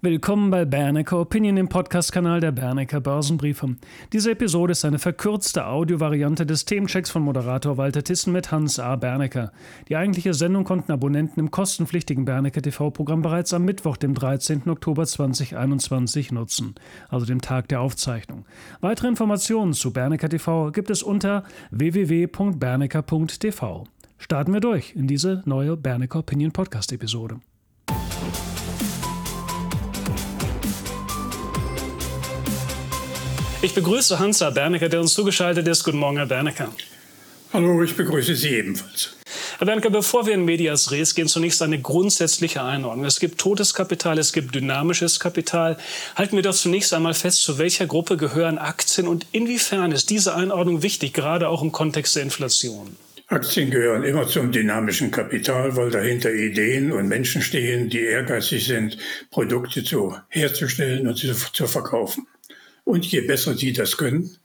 Willkommen bei Bernecker Opinion, dem Podcast-Kanal der Bernecker Börsenbriefe. Diese Episode ist eine verkürzte Audiovariante des Themenchecks von Moderator Walter Tissen mit Hans A. Bernecker. Die eigentliche Sendung konnten Abonnenten im kostenpflichtigen Bernecker TV-Programm bereits am Mittwoch, dem 13. Oktober 2021 nutzen, also dem Tag der Aufzeichnung. Weitere Informationen zu Bernecker TV gibt es unter www.bernecker.tv. Starten wir durch in diese neue Bernecker Opinion Podcast-Episode. Ich begrüße Hansa Bernecker, der uns zugeschaltet ist. Guten Morgen, Herr Bernecker. Hallo, ich begrüße Sie ebenfalls. Herr Bernecker, bevor wir in Medias Res gehen, zunächst eine grundsätzliche Einordnung. Es gibt totes Kapital, es gibt dynamisches Kapital. Halten wir doch zunächst einmal fest, zu welcher Gruppe gehören Aktien und inwiefern ist diese Einordnung wichtig, gerade auch im Kontext der Inflation? Aktien gehören immer zum dynamischen Kapital, weil dahinter Ideen und Menschen stehen, die ehrgeizig sind, Produkte zu herzustellen und zu, zu verkaufen. Und je besser sie das können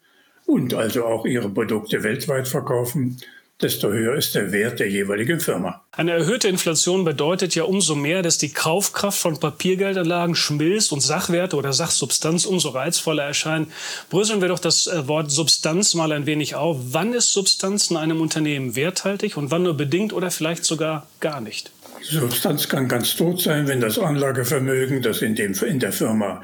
und also auch ihre Produkte weltweit verkaufen, desto höher ist der Wert der jeweiligen Firma. Eine erhöhte Inflation bedeutet ja umso mehr, dass die Kaufkraft von Papiergeldanlagen schmilzt und Sachwerte oder Sachsubstanz umso reizvoller erscheinen. Bröseln wir doch das äh, Wort Substanz mal ein wenig auf. Wann ist Substanz in einem Unternehmen werthaltig und wann nur bedingt oder vielleicht sogar gar nicht? Substanz kann ganz tot sein, wenn das Anlagevermögen, das in, dem, in der Firma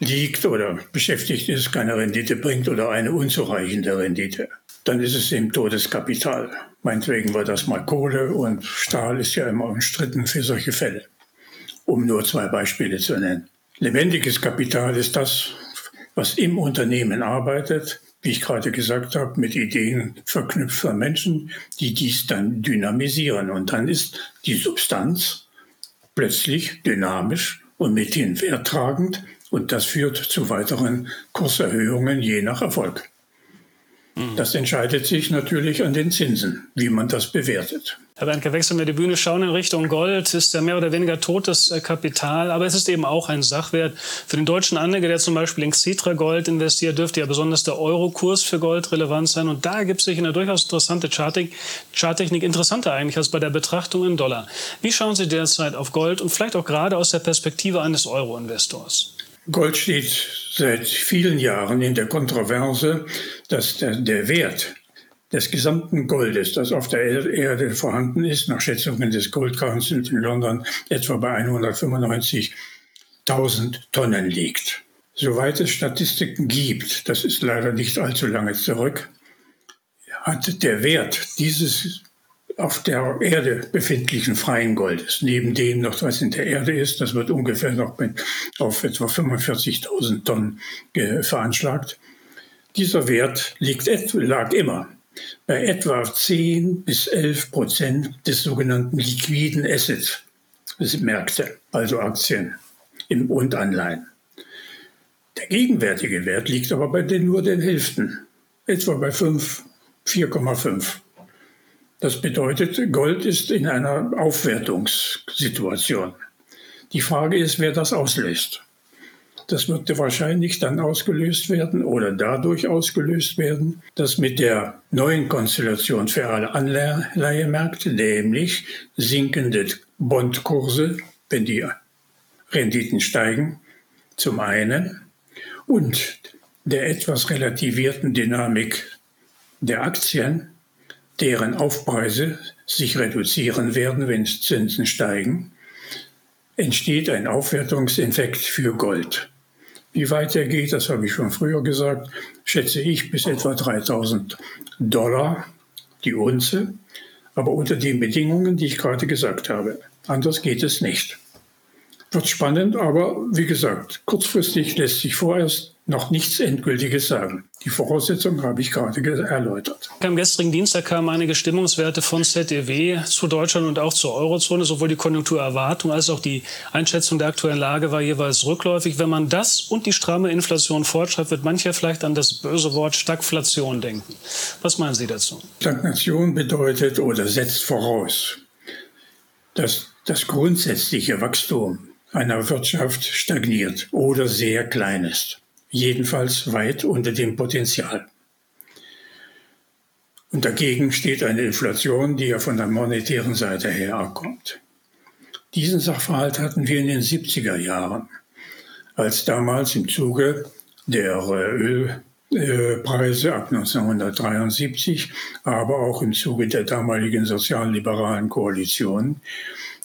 liegt oder beschäftigt ist, keine Rendite bringt oder eine unzureichende Rendite, dann ist es eben totes Kapital. Meinetwegen war das mal Kohle und Stahl ist ja immer umstritten für solche Fälle, um nur zwei Beispiele zu nennen. Lebendiges Kapital ist das, was im Unternehmen arbeitet, wie ich gerade gesagt habe, mit Ideen verknüpfter Menschen, die dies dann dynamisieren. Und dann ist die Substanz plötzlich dynamisch und mithin werttragend und das führt zu weiteren Kurserhöhungen je nach Erfolg. Mhm. Das entscheidet sich natürlich an den Zinsen, wie man das bewertet. Herr Bernke, wechseln wir die Bühne, schauen in Richtung Gold. Ist ja mehr oder weniger totes äh, Kapital, aber es ist eben auch ein Sachwert. Für den deutschen Anleger, der zum Beispiel in Xetra Gold investiert, dürfte ja besonders der Eurokurs für Gold relevant sein. Und da gibt es sich eine durchaus interessante Charttechnik, Charttechnik interessanter eigentlich als bei der Betrachtung in Dollar. Wie schauen Sie derzeit auf Gold und vielleicht auch gerade aus der Perspektive eines Euro-Investors? Gold steht seit vielen Jahren in der Kontroverse, dass der, der Wert des gesamten Goldes, das auf der Erde vorhanden ist, nach Schätzungen des Gold Council in London etwa bei 195.000 Tonnen liegt. Soweit es Statistiken gibt, das ist leider nicht allzu lange zurück, hat der Wert dieses auf der Erde befindlichen freien Goldes. Neben dem noch, was in der Erde ist, das wird ungefähr noch auf etwa 45.000 Tonnen veranschlagt. Dieser Wert liegt, lag immer bei etwa 10 bis 11 Prozent des sogenannten liquiden Assets, Märkte, also Aktien und Anleihen. Der gegenwärtige Wert liegt aber bei den, nur den Hälften, etwa bei 5, 4,5. Das bedeutet, Gold ist in einer Aufwertungssituation. Die Frage ist, wer das auslöst. Das wird wahrscheinlich dann ausgelöst werden oder dadurch ausgelöst werden, dass mit der neuen Konstellation für alle Anleihemärkte, nämlich sinkende Bondkurse, wenn die Renditen steigen, zum einen, und der etwas relativierten Dynamik der Aktien, deren Aufpreise sich reduzieren werden, wenn Zinsen steigen, entsteht ein Aufwertungseffekt für Gold. Wie weit er geht, das habe ich schon früher gesagt, schätze ich bis etwa 3000 Dollar die Unze, aber unter den Bedingungen, die ich gerade gesagt habe. Anders geht es nicht. Wird spannend, aber wie gesagt, kurzfristig lässt sich vorerst noch nichts Endgültiges sagen. Die Voraussetzungen habe ich gerade erläutert. Am gestrigen Dienstag kamen einige Stimmungswerte von ZEW zu Deutschland und auch zur Eurozone. Sowohl die Konjunkturerwartung als auch die Einschätzung der aktuellen Lage war jeweils rückläufig. Wenn man das und die stramme Inflation fortschreibt, wird mancher vielleicht an das böse Wort Stagflation denken. Was meinen Sie dazu? Stagnation bedeutet oder setzt voraus, dass das grundsätzliche Wachstum einer Wirtschaft stagniert oder sehr klein ist jedenfalls weit unter dem Potenzial. Und dagegen steht eine Inflation, die ja von der monetären Seite her kommt. Diesen Sachverhalt hatten wir in den 70er Jahren. als damals im Zuge der Ölpreise ab 1973, aber auch im Zuge der damaligen sozialliberalen Koalition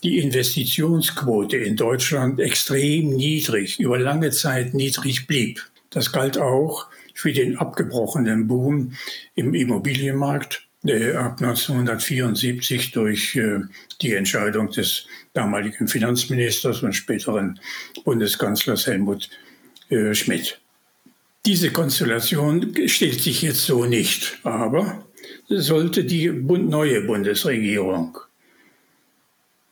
die Investitionsquote in Deutschland extrem niedrig, über lange Zeit niedrig blieb. Das galt auch für den abgebrochenen Boom im Immobilienmarkt äh, ab 1974 durch äh, die Entscheidung des damaligen Finanzministers und späteren Bundeskanzlers Helmut äh, Schmidt. Diese Konstellation stellt sich jetzt so nicht, aber sollte die neue Bundesregierung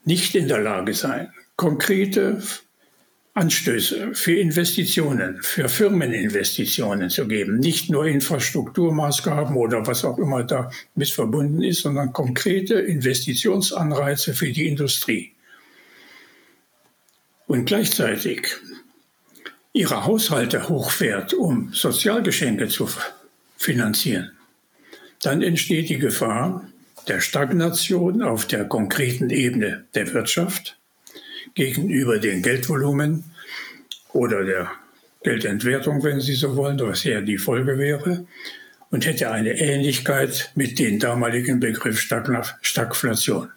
nicht in der Lage sein, konkrete Anstöße für Investitionen, für Firmeninvestitionen zu geben. Nicht nur Infrastrukturmaßgaben oder was auch immer da mit verbunden ist, sondern konkrete Investitionsanreize für die Industrie. Und gleichzeitig ihre Haushalte hochfährt, um Sozialgeschenke zu finanzieren, dann entsteht die Gefahr der Stagnation auf der konkreten Ebene der Wirtschaft gegenüber dem Geldvolumen oder der Geldentwertung, wenn Sie so wollen, was ja die Folge wäre, und hätte eine Ähnlichkeit mit dem damaligen Begriff Stagflation.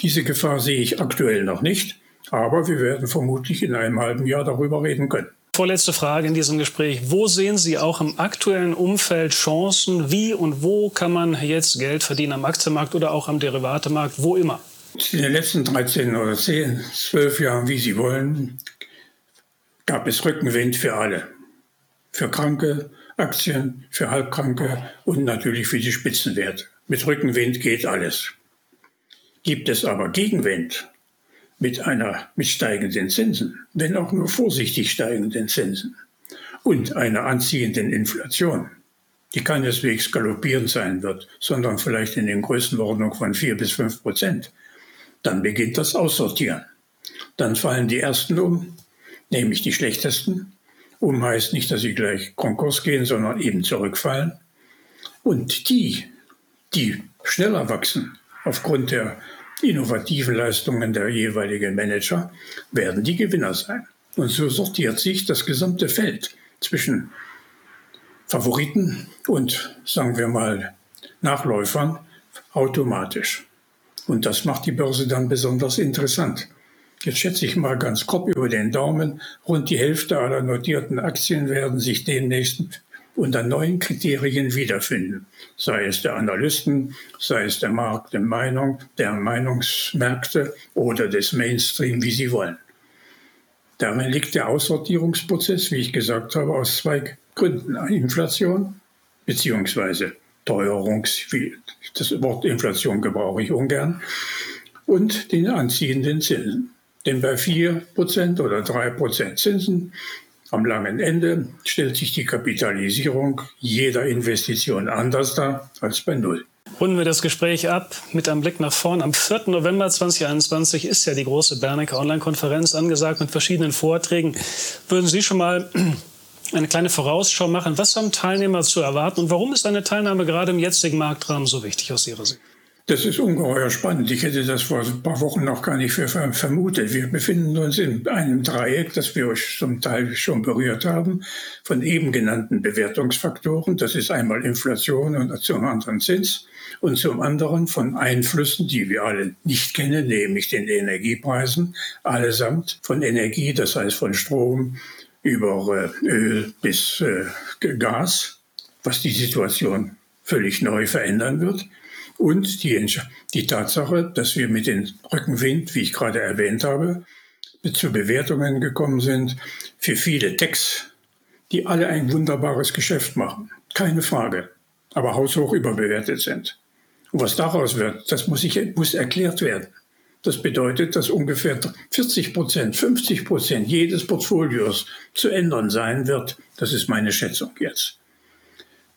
Diese Gefahr sehe ich aktuell noch nicht, aber wir werden vermutlich in einem halben Jahr darüber reden können. Vorletzte Frage in diesem Gespräch. Wo sehen Sie auch im aktuellen Umfeld Chancen? Wie und wo kann man jetzt Geld verdienen am Aktienmarkt oder auch am Derivatemarkt, wo immer? In den letzten 13 oder 10, 12 Jahren, wie Sie wollen, gab es Rückenwind für alle. Für kranke Aktien, für Halbkranke und natürlich für die Spitzenwerte. Mit Rückenwind geht alles. Gibt es aber Gegenwind mit einer mit steigenden Zinsen, wenn auch nur vorsichtig steigenden Zinsen und einer anziehenden Inflation, die keineswegs galoppierend sein wird, sondern vielleicht in den Größenordnung von 4 bis 5 Prozent, dann beginnt das Aussortieren. Dann fallen die Ersten um, nämlich die Schlechtesten. Um heißt nicht, dass sie gleich Konkurs gehen, sondern eben zurückfallen. Und die, die schneller wachsen aufgrund der innovativen Leistungen der jeweiligen Manager, werden die Gewinner sein. Und so sortiert sich das gesamte Feld zwischen Favoriten und, sagen wir mal, Nachläufern automatisch. Und das macht die Börse dann besonders interessant. Jetzt schätze ich mal ganz grob über den Daumen, rund die Hälfte aller notierten Aktien werden sich demnächst unter neuen Kriterien wiederfinden. Sei es der Analysten, sei es der Markt der Meinung, der Meinungsmärkte oder des Mainstream, wie sie wollen. Darin liegt der Aussortierungsprozess, wie ich gesagt habe, aus zwei Gründen. Inflation beziehungsweise Teuerungs, das Wort Inflation gebrauche ich ungern, und den anziehenden Zinsen. Denn bei 4% oder 3% Zinsen am langen Ende stellt sich die Kapitalisierung jeder Investition anders dar als bei Null. Runden wir das Gespräch ab mit einem Blick nach vorn. Am 4. November 2021 ist ja die große Bernecker Online-Konferenz angesagt mit verschiedenen Vorträgen. Würden Sie schon mal eine kleine Vorausschau machen. Was haben Teilnehmer zu erwarten und warum ist eine Teilnahme gerade im jetzigen Marktrahmen so wichtig aus Ihrer Sicht? Das ist ungeheuer spannend. Ich hätte das vor ein paar Wochen noch gar nicht für vermutet. Wir befinden uns in einem Dreieck, das wir euch zum Teil schon berührt haben, von eben genannten Bewertungsfaktoren. Das ist einmal Inflation und zum anderen Zins und zum anderen von Einflüssen, die wir alle nicht kennen, nämlich den Energiepreisen, allesamt von Energie, das heißt von Strom, über Öl bis äh, Gas, was die Situation völlig neu verändern wird. Und die, die Tatsache, dass wir mit dem Rückenwind, wie ich gerade erwähnt habe, zu Bewertungen gekommen sind für viele Techs, die alle ein wunderbares Geschäft machen. Keine Frage. Aber haushoch überbewertet sind. Und was daraus wird, das muss, ich, muss erklärt werden. Das bedeutet, dass ungefähr 40 Prozent, 50 Prozent jedes Portfolios zu ändern sein wird. Das ist meine Schätzung jetzt.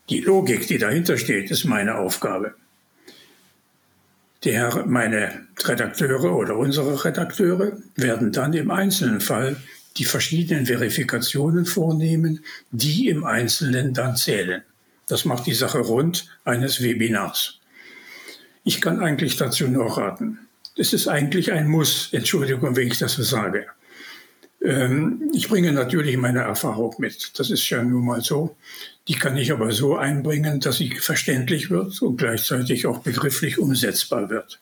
Die Logik, die dahinter steht, ist meine Aufgabe. Der, meine Redakteure oder unsere Redakteure werden dann im einzelnen Fall die verschiedenen Verifikationen vornehmen, die im Einzelnen dann zählen. Das macht die Sache rund eines Webinars. Ich kann eigentlich dazu nur raten. Es ist eigentlich ein Muss, Entschuldigung, wenn ich das so sage. Ähm, ich bringe natürlich meine Erfahrung mit. Das ist ja nun mal so. Die kann ich aber so einbringen, dass sie verständlich wird und gleichzeitig auch begrifflich umsetzbar wird.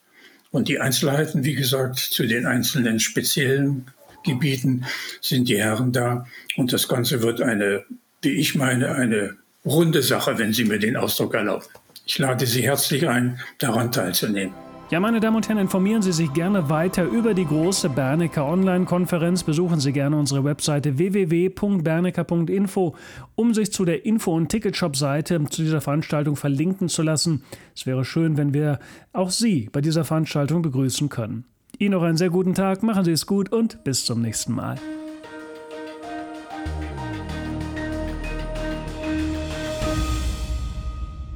Und die Einzelheiten, wie gesagt, zu den einzelnen speziellen Gebieten sind die Herren da. Und das Ganze wird eine, wie ich meine, eine runde Sache, wenn Sie mir den Ausdruck erlauben. Ich lade Sie herzlich ein, daran teilzunehmen. Ja, meine Damen und Herren, informieren Sie sich gerne weiter über die große Bernecker Online-Konferenz. Besuchen Sie gerne unsere Webseite www.bernecker.info, um sich zu der Info- und Ticketshop-Seite zu dieser Veranstaltung verlinken zu lassen. Es wäre schön, wenn wir auch Sie bei dieser Veranstaltung begrüßen können. Ihnen noch einen sehr guten Tag, machen Sie es gut und bis zum nächsten Mal.